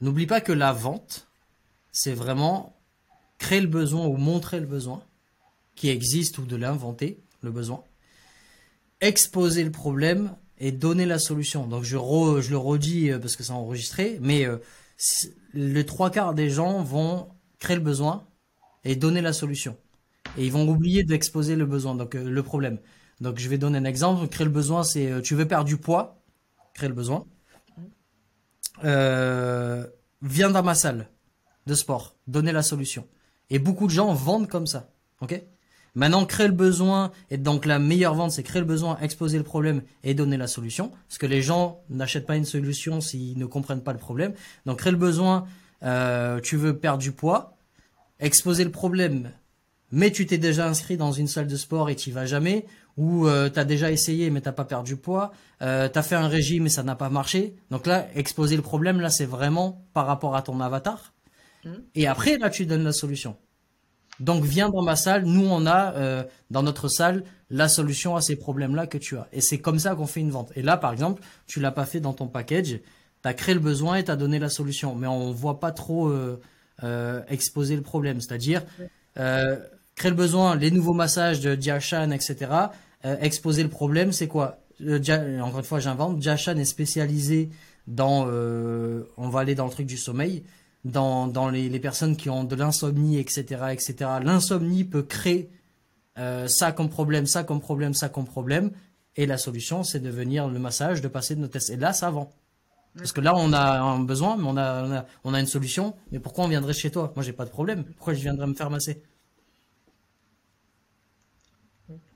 N'oublie pas que la vente, c'est vraiment créer le besoin ou montrer le besoin qui existe ou de l'inventer, le besoin, exposer le problème et donner la solution. Donc je, je le redis euh, parce que c'est enregistré, mais euh, les trois quarts des gens vont créer le besoin et donner la solution. Et ils vont oublier d'exposer le besoin, donc euh, le problème. Donc je vais donner un exemple. Créer le besoin, c'est tu veux perdre du poids, créer le besoin. Viens dans ma salle de sport, donner la solution. Et beaucoup de gens vendent comme ça. Ok? Maintenant, créer le besoin, et donc la meilleure vente, c'est créer le besoin, exposer le problème et donner la solution. Parce que les gens n'achètent pas une solution s'ils ne comprennent pas le problème. Donc créer le besoin, euh, tu veux perdre du poids, exposer le problème, mais tu t'es déjà inscrit dans une salle de sport et tu vas jamais, ou euh, tu as déjà essayé mais t'as pas perdu du poids, euh, tu as fait un régime et ça n'a pas marché. Donc là, exposer le problème, là, c'est vraiment par rapport à ton avatar. Mmh. Et après, là, tu donnes la solution. Donc viens dans ma salle, nous on a euh, dans notre salle la solution à ces problèmes-là que tu as. Et c'est comme ça qu'on fait une vente. Et là par exemple, tu l'as pas fait dans ton package, tu as créé le besoin et tu as donné la solution. Mais on voit pas trop euh, euh, exposer le problème. C'est-à-dire créer le besoin, les nouveaux massages de Diachan, etc. exposer le problème, c'est quoi? Encore une fois, j'invente. Diachan est spécialisé dans, on va aller dans le truc du sommeil dans, dans les, personnes qui ont de l'insomnie, etc., etc. L'insomnie peut créer euh, ça comme problème, ça comme problème, ça comme problème. Et la solution, c'est de venir le massage, de passer de nos tests. Et là, ça vend. Parce que là, on a un besoin, mais on a, on a, on a une solution. Mais pourquoi on viendrait chez toi? Moi, j'ai pas de problème. Pourquoi je viendrais me faire masser?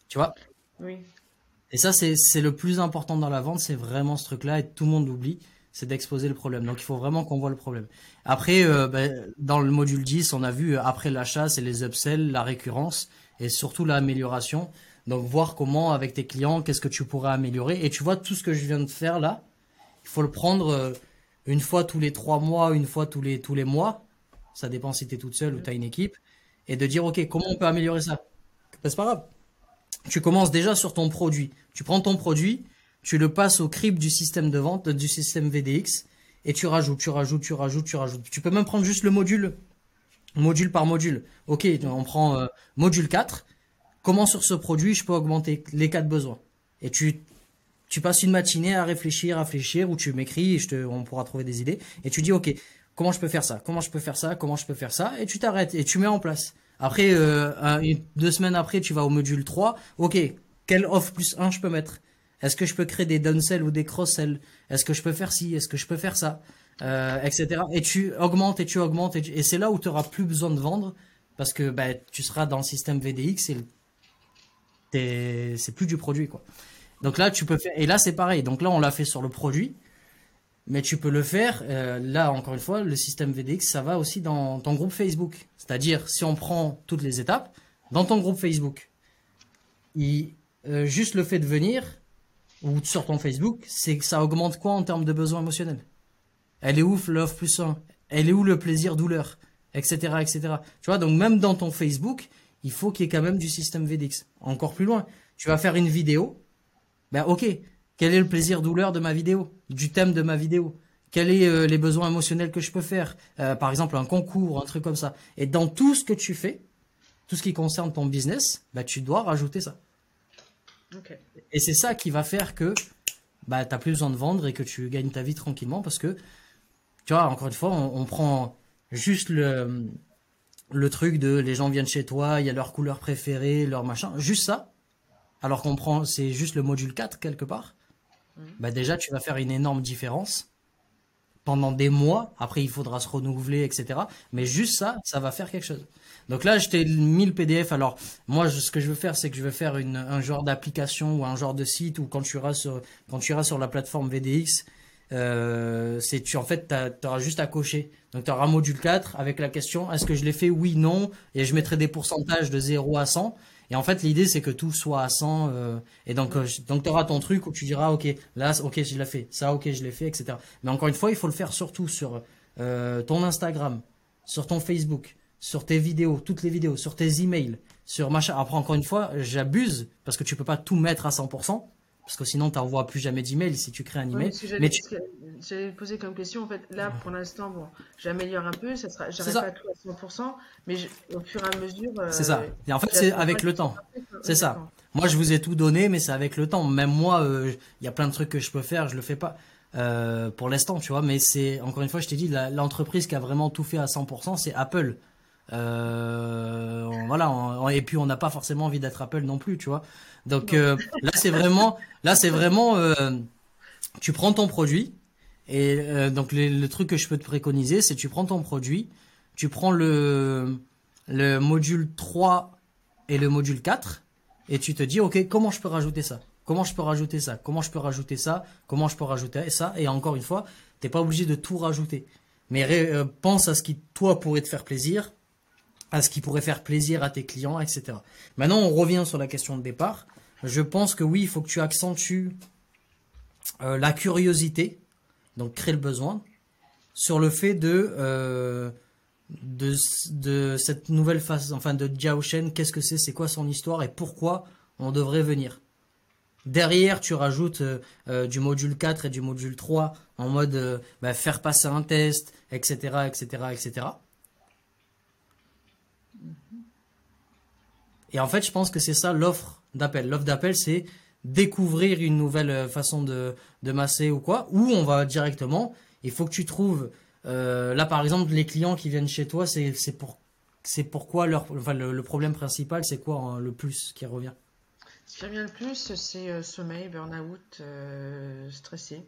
Tu vois? Et ça, c'est le plus important dans la vente, c'est vraiment ce truc-là, et tout le monde l'oublie c'est d'exposer le problème. Donc il faut vraiment qu'on voit le problème. Après, euh, ben, dans le module 10, on a vu euh, après l'achat, c'est les upsells, la récurrence et surtout l'amélioration. Donc voir comment avec tes clients, qu'est-ce que tu pourrais améliorer. Et tu vois tout ce que je viens de faire là, il faut le prendre euh, une fois tous les trois mois, une fois tous les tous les mois. Ça dépend si tu es toute seule ou tu as une équipe. Et de dire, OK, comment on peut améliorer ça? C'est pas grave. Tu commences déjà sur ton produit. Tu prends ton produit, tu le passes au crible du système de vente, du système VDX, et tu rajoutes, tu rajoutes, tu rajoutes, tu rajoutes. Tu peux même prendre juste le module, module par module. Ok, on prend euh, module 4. Comment sur ce produit je peux augmenter les quatre besoins? Et tu, tu passes une matinée à réfléchir, à réfléchir, ou tu m'écris, je te, on pourra trouver des idées, et tu dis ok, comment je peux faire ça? Comment je peux faire ça? Comment je peux faire ça? Et tu t'arrêtes et tu mets en place. Après, euh, deux semaines après, tu vas au module 3. Ok, quel off plus 1 je peux mettre? Est-ce que je peux créer des downsell ou des cross-sell Est-ce que je peux faire ci? Est-ce que je peux faire ça? Euh, Etc. Et tu augmentes et tu augmentes. Et, c'est là où tu n'auras plus besoin de vendre parce que bah, tu seras dans le système VDX et c'est plus du produit. quoi. Donc là, tu peux faire. Et là, c'est pareil. Donc là, on l'a fait sur le produit. Mais tu peux le faire, euh, là encore une fois, le système VDX, ça va aussi dans ton groupe Facebook. C'est-à-dire, si on prend toutes les étapes, dans ton groupe Facebook, euh, juste le fait de venir, ou sur ton Facebook, c'est que ça augmente quoi en termes de besoins émotionnels? Elle est où l'offre plus 1 Elle est où le plaisir-douleur Etc. etc. Tu vois, donc même dans ton Facebook, il faut qu'il y ait quand même du système VDX. Encore plus loin, tu vas faire une vidéo, ben ok, quel est le plaisir-douleur de ma vidéo Du thème de ma vidéo? Quels sont euh, les besoins émotionnels que je peux faire? Euh, Par exemple, un concours, un truc comme ça. Et dans tout ce que tu fais, tout ce qui concerne ton business, ben, tu dois rajouter ça. Et c'est ça qui va faire que bah, tu n'as plus besoin de vendre et que tu gagnes ta vie tranquillement parce que, tu vois, encore une fois, on, prend juste le, le truc de les gens viennent chez toi, il y a leur couleur préférée, leur machin, juste ça. Alors qu'on prend, c'est juste le module 4 quelque part. Bah déjà, tu vas faire une énorme différence pendant des mois. Après, il faudra se renouveler, etc. Mais juste ça, ça va faire quelque chose. Donc là, je t'ai mis le PDF. Alors, moi, ce que je veux faire, c'est que je veux faire une, un genre d'application ou un genre de site où quand tu iras sur, quand tu iras sur la plateforme VDX, euh, c'est tu en fait tu auras juste à cocher. Donc tu auras module 4 avec la question est-ce que je l'ai fait? Oui non et je mettrai des pourcentages de 0 à 100 et en fait l'idée c'est que tout soit à 100 euh, et donc euh, donc tu auras ton truc où tu diras OK, là OK, je l'ai fait. Ça OK, je l'ai fait etc. Mais encore une fois, il faut le faire surtout sur euh, ton Instagram, sur ton Facebook, sur tes vidéos, toutes les vidéos, sur tes emails, sur machin. Après, encore une fois, j'abuse parce que tu peux pas tout mettre à 100%. Parce que sinon tu n'envoies plus jamais d'email si tu crées un email. mais tu... j'allais poser comme question en fait. Là, pour l'instant, bon, j'améliore un peu, ça sera, j'arrive pas tout à 100%, mais au fur et à mesure. Euh, c'est ça. Et en fait, c'est avec le temps. C'est ça. Moi, je vous ai tout donné, mais c'est avec le temps. Même moi, euh, il y a plein de trucs que je peux faire, je le fais pas. Euh, pour l'instant, tu vois, mais c'est encore une fois, je t'ai dit, l'entreprise qui a vraiment tout fait à 100%, c'est Apple. Euh, voilà, et puis on n'a pas forcément envie d'être Apple non plus, tu vois. Donc euh, là, c'est vraiment, là, c'est vraiment, euh, tu prends ton produit et euh, donc le, truc que je peux te préconiser, c'est tu prends ton produit, tu prends le le module 3 et le module 4 et tu te dis, ok, comment je peux rajouter ça? Comment je peux rajouter ça? Comment je peux rajouter ça? Comment je peux rajouter ça? Et encore une fois, t'es pas obligé de tout rajouter. Mais pense à ce qui, toi, pourrait te faire plaisir à ce qui pourrait faire plaisir à tes clients, etc. Maintenant, on revient sur la question de départ. Je pense que oui, il faut que tu accentues euh, la curiosité, donc créer le besoin, sur le fait de, euh, de, cette nouvelle phase, enfin de Shen, qu'est-ce que c'est, c'est quoi son histoire et pourquoi on devrait venir. Derrière, tu rajoutes euh, du module 4 et du module 3 en mode bah, faire passer un test, etc., etc., etc. Et en fait, je pense que c'est ça l'offre d'appel. L'offre d'appel, c'est découvrir une nouvelle euh, façon de, de masser ou quoi, ou on va directement, il faut que tu trouves, euh, là par exemple, les clients qui viennent chez toi, c'est pour, c'est pourquoi leur, enfin, le, problème principal, c'est quoi hein, le plus qui revient? Ce qui revient le plus, c'est euh, sommeil, burn-out, stressé.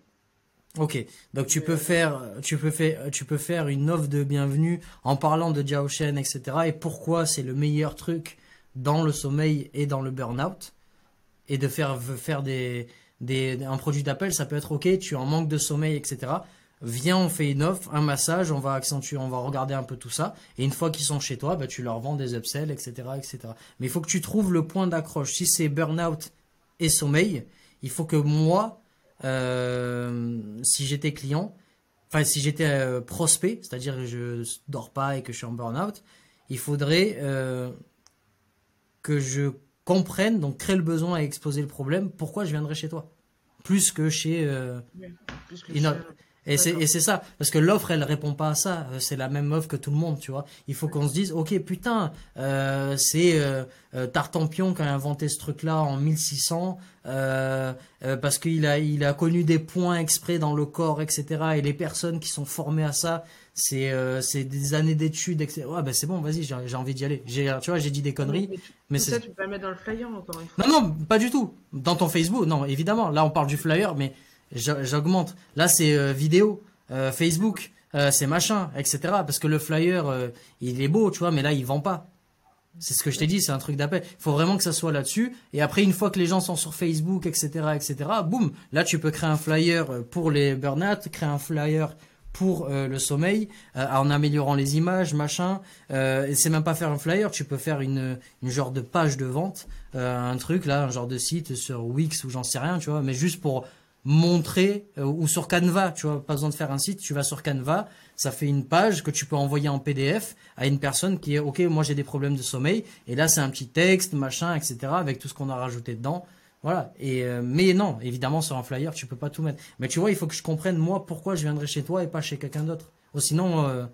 Ok, donc tu peux faire, tu peux faire, tu peux faire une offre de bienvenue en parlant de Shen, etc. Et pourquoi c'est le meilleur truc dans le sommeil et dans le burn-out. Et de faire, faire des, des, un produit d'appel, ça peut être ok, tu en manque de sommeil, etc. Viens, on fait une offre, un massage, on va accentuer, on va regarder un peu tout ça. Et une fois qu'ils sont chez toi, bah, tu leur vends des upsells, etc., etc. Mais il faut que tu trouves le point d'accroche. Si c'est burn-out et sommeil, il faut que moi, euh, si j'étais client, enfin si j'étais euh, prospect, c'est-à-dire que je dors pas et que je suis en burn-out, il faudrait euh, que je comprenne, donc créer le besoin et exposer le problème, pourquoi je viendrai chez toi? Plus que chez euh, Et c'est ça, parce que l'offre, elle répond pas à ça. Euh, c'est la même offre que tout le monde, tu vois. Il faut qu'on se dise, ok, putain, euh, c'est euh, euh, Tartampion qui a inventé ce truc-là en 1600, euh, parce qu'il a, il a connu des points exprès dans le corps, etc. Et les personnes qui sont formées à ça, c'est euh, c'est des années d'études etc. ouais ben c'est bon vas-y j'ai envie d'y aller j'ai tu vois j'ai dit des conneries mais, c'est ça tu peux le mettre dans le flyer encore une fois non non pas du tout dans ton Facebook non évidemment là on parle du flyer mais j'augmente là c'est euh, vidéo euh, Facebook c'est machin etc parce que le flyer il est beau tu vois mais là il vend pas c'est ce que je t'ai dit, c'est un truc d'appel. Il faut vraiment que ça soit là-dessus. Et après, une fois que les gens sont sur Facebook, etc., etc., boum, là, tu peux créer un flyer pour les burn-out, créer un flyer pour euh, le sommeil euh, en améliorant les images machin euh, c'est même pas faire un flyer tu peux faire une, une genre de page de vente un truc là un genre de site sur Wix ou j'en sais rien tu vois mais juste pour montrer ou sur Canva tu vois pas besoin de faire un site tu vas sur Canva ça fait une page que tu peux envoyer en PDF à une personne qui est ok moi j'ai des problèmes de sommeil et là c'est un petit texte machin etc avec tout ce qu'on a rajouté dedans voilà. Et euh, mais non, évidemment sur un flyer tu peux pas tout mettre. Mais tu vois, il faut que je comprenne moi pourquoi je viendrai chez toi et pas chez quelqu'un d'autre. Ou sinon. Euh,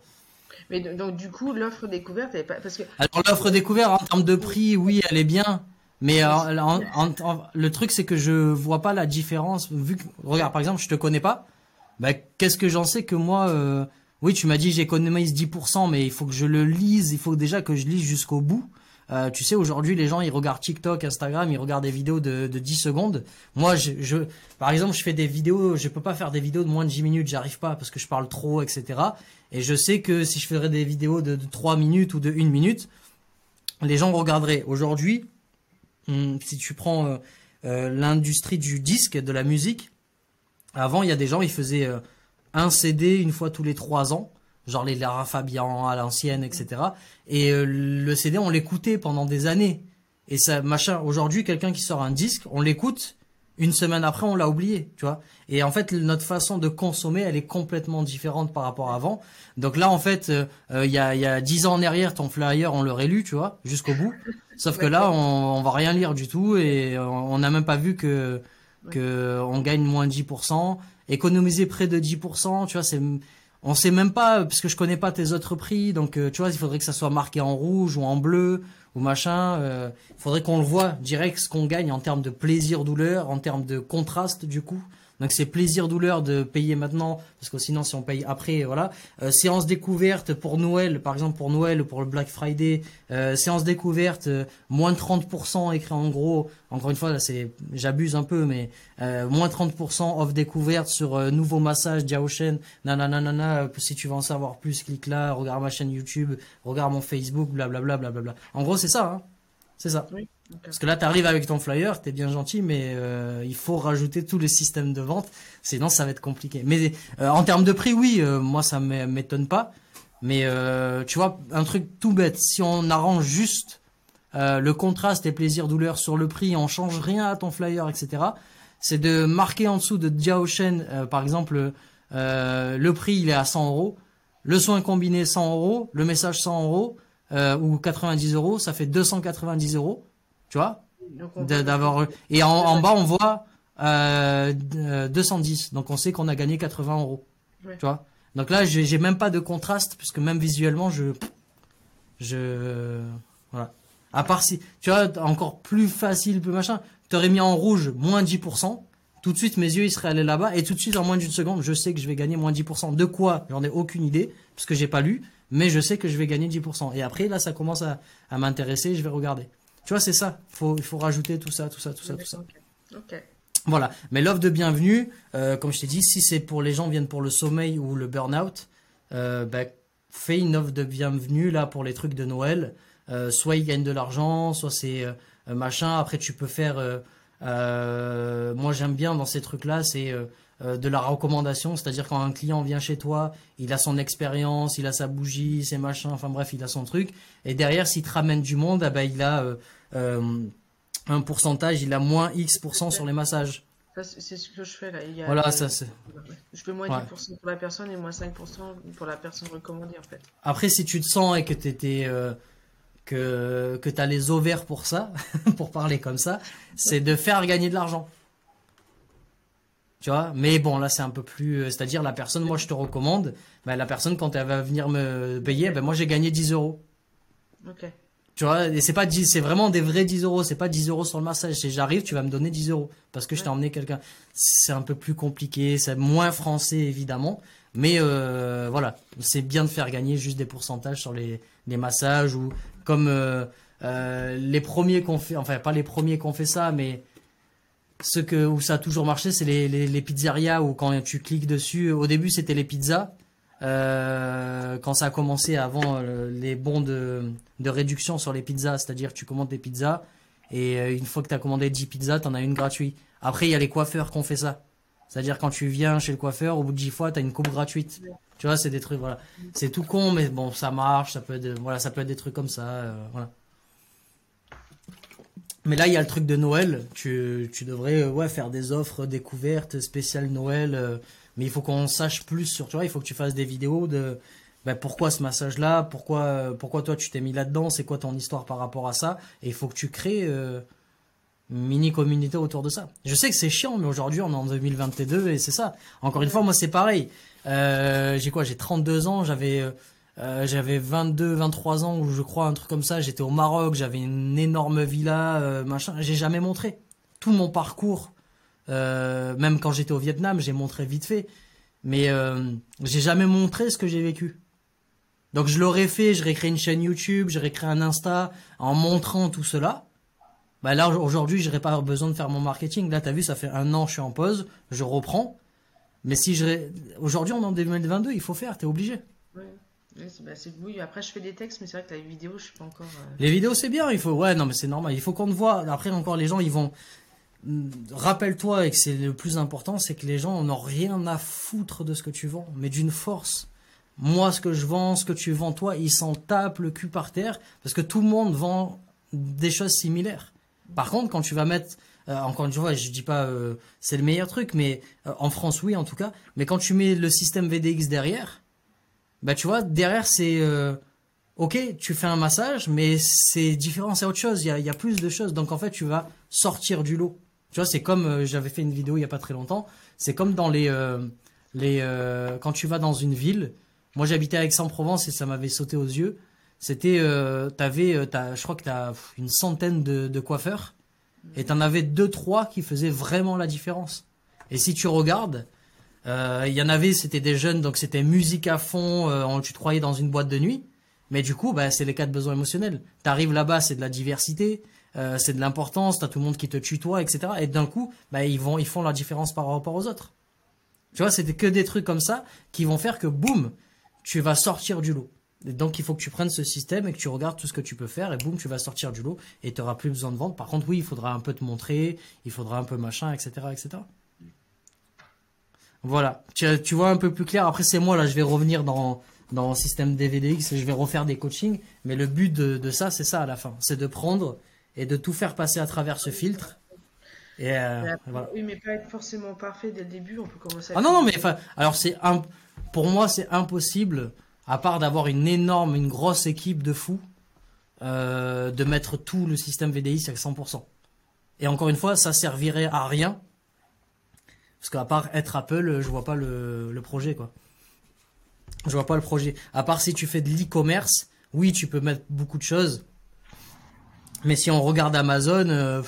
mais donc du coup l'offre découverte, pas... parce que. Alors l'offre découverte en termes de prix, oui, elle est bien. Mais le truc c'est que je vois pas la différence vu que regarde par exemple je te connais pas. Bah, qu'est-ce que j'en sais que moi euh, oui tu m'as dit j'économise 10% mais il faut que je le lise il faut déjà que je lise jusqu'au bout euh, tu sais, aujourd'hui, les gens, ils regardent TikTok, Instagram, ils regardent des vidéos de, de 10 secondes. Moi, je, je, par exemple, je fais des vidéos, je peux pas faire des vidéos de moins de 10 minutes, j'arrive pas parce que je parle trop, etc. Et je sais que si je ferais des vidéos de, de 3 minutes ou de 1 minute, les gens regarderaient. Aujourd'hui, si tu prends euh, euh, l'industrie du disque, de la musique, avant, il y a des gens, ils faisaient euh, un CD une fois tous les 3 ans genre les Lara Fabian à l'ancienne, etc. Et le CD, on l'écoutait pendant des années. Et ça, machin, aujourd'hui, quelqu'un qui sort un disque, on l'écoute, une semaine après, on l'a oublié, tu vois. Et en fait, notre façon de consommer, elle est complètement différente par rapport à avant. Donc là, en fait, euh, euh, il y a il y a dix ans en arrière, ton flyer, on l'aurait lu, tu vois, jusqu'au bout. Sauf que là, on, on va rien lire du tout et on n'a même pas vu que que on gagne moins 10%, économiser près de 10%, tu vois, c'est on sait même pas parce que je connais pas tes autres prix, donc euh, tu vois, il faudrait que ça soit marqué en rouge ou en bleu ou machin. Euh, faudrait qu'on le voit direct ce qu'on gagne en termes de plaisir douleur, en termes de contraste du coup. Donc c'est plaisir douleur de payer maintenant parce que sinon si on paye après voilà. Euh, séance découverte pour Noël par exemple pour Noël ou pour le Black Friday, euh, séance découverte euh, moins de 30% écrit en gros. Encore une fois là c'est j'abuse un peu mais euh, moins 30% off découverte sur euh, nouveau massage Diaoshen nanana si tu veux en savoir plus clique là, regarde ma chaîne YouTube, regarde mon Facebook blablabla blablabla. En gros c'est ça hein. C'est ça. Parce que là, tu arrives avec ton flyer, t'es bien gentil, mais euh, il faut rajouter tous les systèmes de vente, sinon ça va être compliqué. Mais euh, en termes de prix, oui, euh, moi ça m'é- m'étonne pas. Mais tu vois, un truc tout bête, si on arrange juste le contraste et plaisir-douleur sur le prix, on change rien à ton flyer, etc. C'est de marquer en dessous de Diaoshen, euh, par exemple, le prix il est à 100 euros, le soin combiné 100 euros, le message 100 euros ou 90 euros, ça fait 290 euros, tu vois d'avoir et en, en bas on voit euh, euh, 210 donc on sait qu'on a gagné 80 euros. Ouais. tu vois? Donc là j'ai j'ai même pas de contraste puisque même visuellement je je voilà. À part si tu vois encore plus facile plus machin. T'aurais mis en rouge moins 10% tout de suite mes yeux ils seraient allés là-bas. Et tout de suite en moins d'une seconde je sais que je vais gagner moins 10% de quoi? J'en ai aucune idée parce que j'ai pas lu mais je sais que je vais gagner 10% et après là ça commence à, à m'intéresser je vais regarder tu vois c'est ça il faut rajouter tout ça tout ça tout ça tout ça Ok. Voilà. Mais l'offre de bienvenue, euh, comme je t'ai dit, si c'est pour les gens qui viennent pour le sommeil ou le burn-out, euh, bah, fais une offre de bienvenue là pour les trucs de Noël. Euh, soit ils gagnent de l'argent, soit c'est machin. Après, tu peux faire. moi, j'aime bien dans ces trucs-là, c'est de la recommandation, c'est-à-dire quand un client vient chez toi, il a son expérience, il a sa bougie, ses machins, enfin bref, il a son truc. Et derrière, s'il te ramène du monde, ah bah, il a euh, euh, un pourcentage, il a moins X% sur les massages. Ça, c'est ce que je fais là. Il y a, Voilà, euh, ça c'est. Je fais moins Ouais. 10% pour la personne et moins 5% pour la personne recommandée en fait. Après, si tu te sens et que t'étais euh, que que t'as les ovaires pour ça, pour parler comme ça, c'est de faire gagner de l'argent. Tu vois, mais bon, là c'est un peu plus, euh, c'est-à-dire la personne, moi je te recommande, ben, la personne quand elle va venir me payer, ben moi j'ai gagné 10 euros. Ok. Tu vois, et c'est pas 10, c'est vraiment des vrais 10 euros, c'est pas 10 euros sur le massage, c'est j'arrive, tu vas me donner 10 euros parce que je t'ai emmené quelqu'un. C'est un peu plus compliqué, c'est moins français évidemment, mais euh, voilà, c'est bien de faire gagner juste des pourcentages sur les, les massages ou comme euh, euh, les premiers qu'on fait, enfin pas les premiers qu'on fait ça, mais ceux que, où ça a toujours marché, c'est les, les, les pizzerias où quand tu cliques dessus, au début c'était les pizzas. Euh, quand ça a commencé avant euh, les bons de, de réduction sur les pizzas, c'est-à-dire tu commandes des pizzas et euh, une fois que tu as commandé 10 pizzas, tu en as une gratuite. Après, il y a les coiffeurs qui ont fait ça. C'est-à-dire quand tu viens chez le coiffeur, au bout de 10 fois, tu as une coupe gratuite. Tu vois, c'est des trucs, voilà. C'est tout con, mais bon, ça marche, ça peut être, voilà, ça peut être des trucs comme ça, euh, voilà. Mais là, il y a le truc de Noël. Tu, tu devrais euh, ouais, faire des offres découvertes spéciales Noël. euh, mais il faut qu'on sache plus sur, tu vois, il faut que tu fasses des vidéos de ben, pourquoi ce massage-là, pourquoi, euh, pourquoi toi tu t'es mis là-dedans, c'est quoi ton histoire par rapport à ça. Et il faut que tu crées une mini communauté autour de ça. Je sais que c'est chiant, mais aujourd'hui on est en 2022 et c'est ça. Encore une fois, moi c'est pareil. J'ai quoi? J'ai 32 ans, j'avais euh, j'avais 22, 23 ans ou je crois un truc comme ça. J'étais au Maroc, j'avais une énorme villa, euh, machin. J'ai jamais montré tout mon parcours. Euh, même quand j'étais au Vietnam, j'ai montré vite fait, mais j'ai jamais montré ce que j'ai vécu. Donc je l'aurais fait, j'aurais créé une chaîne YouTube, j'aurais créé un Insta en montrant tout cela. Bah là aujourd'hui, j'aurais pas besoin de faire mon marketing. Là, t'as vu, ça fait un an, je suis en pause, je reprends. Mais si je aujourd'hui, on est en 2022, il faut faire, t'es obligé. Bah, oui, après je fais des textes, mais c'est vrai que la vidéo, je suis pas encore. euh, Les vidéos, c'est bien, il faut. Ouais, non, mais c'est normal. Il faut qu'on te voit. Après, encore, les gens, ils vont. Hmm, Rappelle-toi, et que c'est le plus important, c'est que les gens n'ont rien à foutre de ce que tu vends, mais d'une force. Moi, ce que je vends, ce que tu vends, toi, ils s'en tapent le cul par terre, parce que tout le monde vend des choses similaires. Par contre, quand tu vas mettre. euh, encore une fois, je dis pas euh, c'est le meilleur truc, mais en France, oui, en tout cas. Mais quand tu mets le système VDX derrière, bah tu vois, derrière, c'est. euh, Ok, tu fais un massage, mais c'est différent, c'est autre chose. Il y a, plus de choses. Donc en fait, tu vas sortir du lot. Tu vois, c'est comme euh, j'avais fait une vidéo il y a pas très longtemps. C'est comme dans les les quand tu vas dans une ville. Moi, j'habitais à Aix-en-Provence et ça m'avait sauté aux yeux. C'était, t'avais, je crois que t'as une centaine de, de coiffeurs et t'en avais deux trois qui faisaient vraiment la différence. Et si tu regardes, euh, il y en avait, c'était des jeunes, donc c'était musique à fond, euh, tu te croyais dans une boîte de nuit. Mais du coup, bah, c'est les quatre besoins émotionnels. T'arrives là-bas, c'est de la diversité, euh, c'est de l'importance, t'as tout le monde qui te tutoie, etc. Et d'un coup, bah, ils vont, font la différence par rapport aux autres. Tu vois, c'était que des trucs comme ça qui vont faire que boum, tu vas sortir du lot. donc il faut que tu prennes ce système et que tu regardes tout ce que tu peux faire et boum, tu vas sortir du lot et tu n'auras plus besoin de vendre. Par contre, oui, il faudra un peu te montrer, il faudra un peu machin, etc., etc. Voilà, tu, tu vois un peu plus clair. Après, c'est moi, là, je vais revenir dans, dans le système DVDX et je vais refaire des coachings. Mais le but de, de ça, c'est ça à la fin. C'est de prendre et de tout faire passer à travers ce filtre. Et euh, voilà. Oui, mais pas être forcément parfait dès le début. On peut commencer à. Ah non, non, mais alors c'est un, pour moi, c'est impossible, à part d'avoir une énorme, une grosse équipe de fous, euh, de mettre tout le système VDX à 100%. Et encore une fois, ça servirait à rien parce qu'à part être Apple, je vois pas le, projet, quoi. Je vois pas le projet. À part si tu fais de l'e-commerce, oui, tu peux mettre beaucoup de choses. Mais si on regarde Amazon, euh,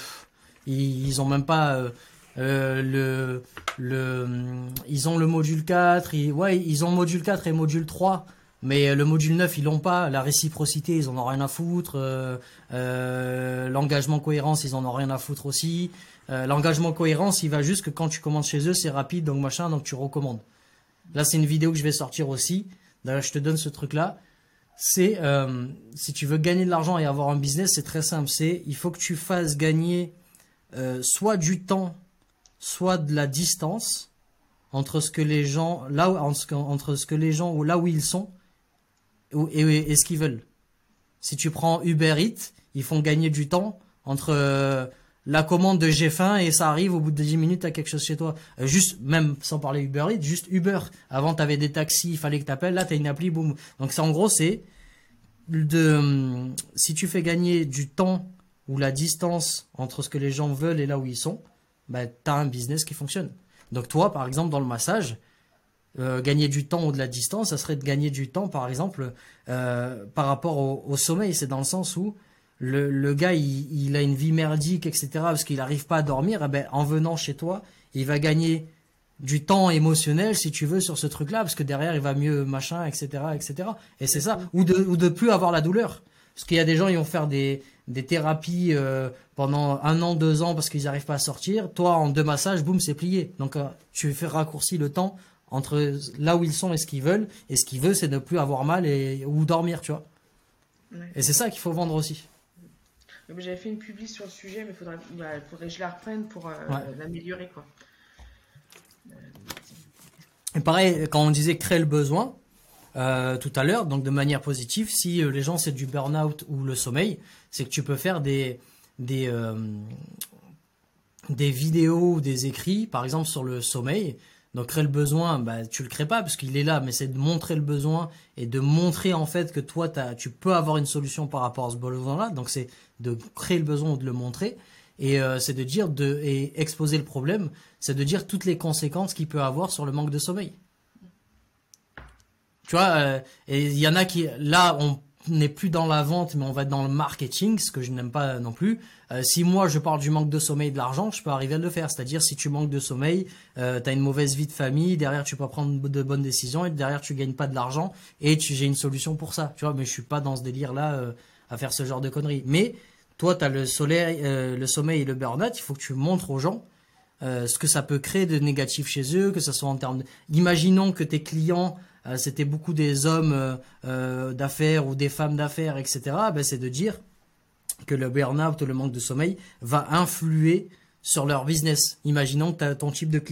ils, ont même pas euh, euh, le, le, ils ont le module 4, ils, ouais, ils ont module 4 et module 3. Mais le module 9, ils l'ont pas. La réciprocité, ils en ont rien à foutre. L'engagement cohérence, ils en ont rien à foutre aussi. Euh, l'engagement cohérence, il va juste que quand tu commandes chez eux, c'est rapide, donc machin, donc tu recommandes. Là, c'est une vidéo que je vais sortir aussi. D'ailleurs, je te donne ce truc-là. C'est euh, si tu veux gagner de l'argent et avoir un business, c'est très simple. C'est il faut que tu fasses gagner euh, soit du temps, soit de la distance entre ce que les gens là entre ce que les gens ou là où ils sont et, et ce qu'ils veulent. Si tu prends Uber Eats, ils font gagner du temps entre la commande de j'ai faim et ça arrive au bout de 10 minutes à quelque chose chez toi. Euh, juste, même sans parler Uber Eats, juste Uber. Avant, tu avais des taxis, il fallait que tu appelles. Là, tu as une appli, boum. Donc, c'est en gros, c'est de, hum, si tu fais gagner du temps ou la distance entre ce que les gens veulent et là où ils sont, bah, tu as un business qui fonctionne. Donc, toi, par exemple, dans le massage, euh, gagner du temps ou de la distance, ça serait de gagner du temps, par exemple, euh, par rapport au sommeil. C'est dans le sens où le, le gars il, a une vie merdique, etc. parce qu'il n'arrive pas à dormir, eh ben, en venant chez toi, il va gagner du temps émotionnel, si tu veux, sur ce truc-là, parce que derrière, il va mieux, machin, etc., etc. Et c'est ça. Ou de, ou de plus avoir la douleur. Parce qu'il y a des gens, ils vont faire des, des thérapies euh, pendant un an, deux ans, parce qu'ils n'arrivent pas à sortir. Toi, en deux massages, boum, c'est plié. Donc, euh, tu fais raccourci le temps entre là où ils sont et ce qu'ils veulent. Et ce qu'ils veulent, c'est ne plus avoir mal et, ou dormir, tu vois. Et c'est ça qu'il faut vendre aussi. J'avais fait une publi sur le sujet, mais il faudrait, bah, faudrait que je la reprenne pour euh, l'améliorer. quoi. Euh, Et pareil, quand on disait créer le besoin, euh, tout à l'heure, donc de manière positive, si les gens c'est du burn-out ou le sommeil, c'est que tu peux faire des, des, des vidéos ou des écrits, par exemple sur le sommeil, donc créer le besoin, bah, tu le crées pas parce qu'il est là, mais c'est de montrer le besoin et de montrer en fait que toi, tu peux avoir une solution par rapport à ce besoin-là. Donc c'est de créer le besoin ou de le montrer. Et euh, c'est de dire, de, et exposer le problème, c'est de dire toutes les conséquences qu'il peut avoir sur le manque de sommeil. Tu vois, euh, et il y en a qui, là, on n'est plus dans la vente, mais on va être dans le marketing, ce que je n'aime pas non plus. Euh, si moi je parle du manque de sommeil et de l'argent, je peux arriver à le faire. C'est-à-dire si tu manques de sommeil, euh, tu as une mauvaise vie de famille, derrière tu peux pas prendre de bonnes décisions et derrière tu gagnes pas de l'argent et j'ai une solution pour ça. Tu vois, mais je suis pas dans ce délire là euh, à faire ce genre de conneries. Mais toi, tu as le soleil, euh, le sommeil et le burn-out, il faut que tu montres aux gens ce que ça peut créer de négatif chez eux, que ce soit en termes de... Imaginons que tes clients c'était beaucoup des hommes d'affaires ou des femmes d'affaires, etc. Ben, c'est de dire que le burn-out ou le manque de sommeil va influer sur leur business. Imaginons que ton type de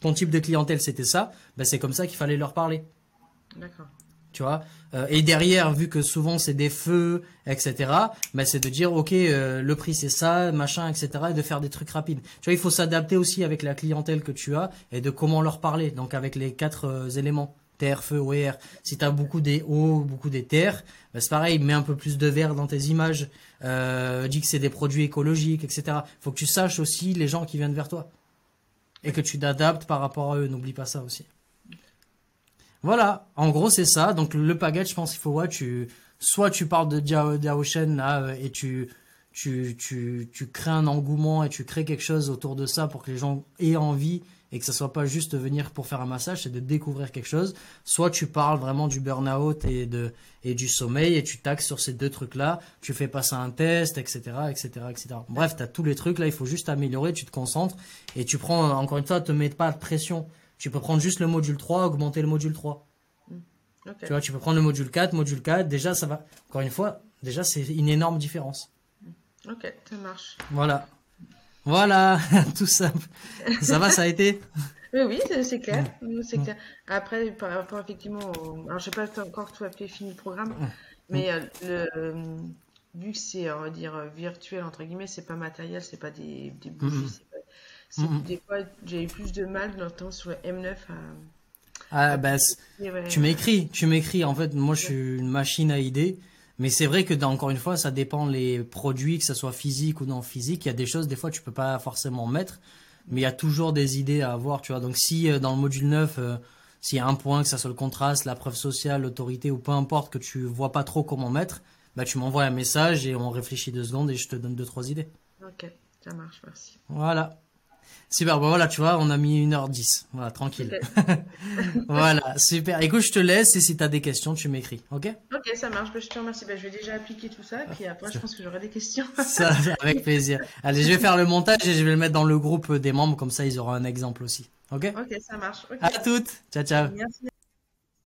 ton type de clientèle c'était ça, ben c'est comme ça qu'il fallait leur parler. D'accord. Tu vois. Euh, et derrière, vu que souvent c'est des feux, etc. Ben c'est de dire ok, euh, le prix c'est ça, machin, etc. Et de faire des trucs rapides. Tu vois, il faut s'adapter aussi avec la clientèle que tu as et de comment leur parler. Donc avec les quatre euh, éléments terre, feu, OER. Si tu as beaucoup des O, beaucoup des terres, bah, c'est pareil, mets un peu plus de vert dans tes images, euh, dis que c'est des produits écologiques, etc. faut que tu saches aussi les gens qui viennent vers toi. Et que tu t'adaptes par rapport à eux, n'oublie pas ça aussi. Voilà, en gros c'est ça. Donc le package, je pense qu'il faut, ouais, tu, soit tu parles de Diaoshen là euh, et tu, tu, tu, tu crées un engouement et tu crées quelque chose autour de ça pour que les gens aient envie et que ça soit pas juste venir pour faire un massage, c'est de découvrir quelque chose. Soit tu parles vraiment du burn-out et de et du sommeil et tu taxes sur ces deux trucs-là, tu fais passer un test, etc., etc., etc. Bref, tu as tous les trucs là, il faut juste améliorer, tu te concentres et tu prends encore une fois, te mets pas de pression. Tu peux prendre juste le module 3, augmenter le module 3. Tu vois, tu peux prendre le module 4, module 4, déjà ça va. Encore une fois, déjà c'est une énorme différence. Ok, ça marche. Voilà. Voilà, tout simple. Ça va, ça a été Oui, oui, c'est clair. Clair. Après, par rapport effectivement, alors je sais pas encore tout à fait fini le programme, mais euh, le, euh, vu que c'est, on va dire, virtuel entre guillemets, c'est pas matériel, c'est pas des, des bougies, des fois j'ai eu plus de mal temps sur le M9 à ah, bah, tu m'écris, tu m'écris. En fait, moi, je suis une machine à idées. Mais c'est vrai que, encore une fois, ça dépend les produits, que ce soit physique ou non physique. Il y a des choses, des fois, tu peux pas forcément mettre. Mais il y a toujours des idées à avoir, tu vois. Donc, si euh, dans le module 9, euh, s'il y a un point, que ça soit le contraste, la preuve sociale, l'autorité ou peu importe, que tu vois pas trop comment mettre, bah, tu m'envoies un message et on réfléchit deux secondes et je te donne deux, trois idées. Ok, ça marche, merci. Voilà. Super, bon voilà, tu vois, on a mis 1h10. Voilà, tranquille. voilà, super. Écoute, je te laisse et si tu as des questions, tu m'écris, ok? Ok, ça marche, bah, je te remercie. Bah, je vais déjà appliquer tout ça, puis après, je pense que j'aurai des questions. ça, avec plaisir. Allez, je vais faire le montage et je vais le mettre dans le groupe des membres, comme ça, ils auront un exemple aussi. Ok? Ok, ça marche. À toutes. Ciao, ciao. Merci.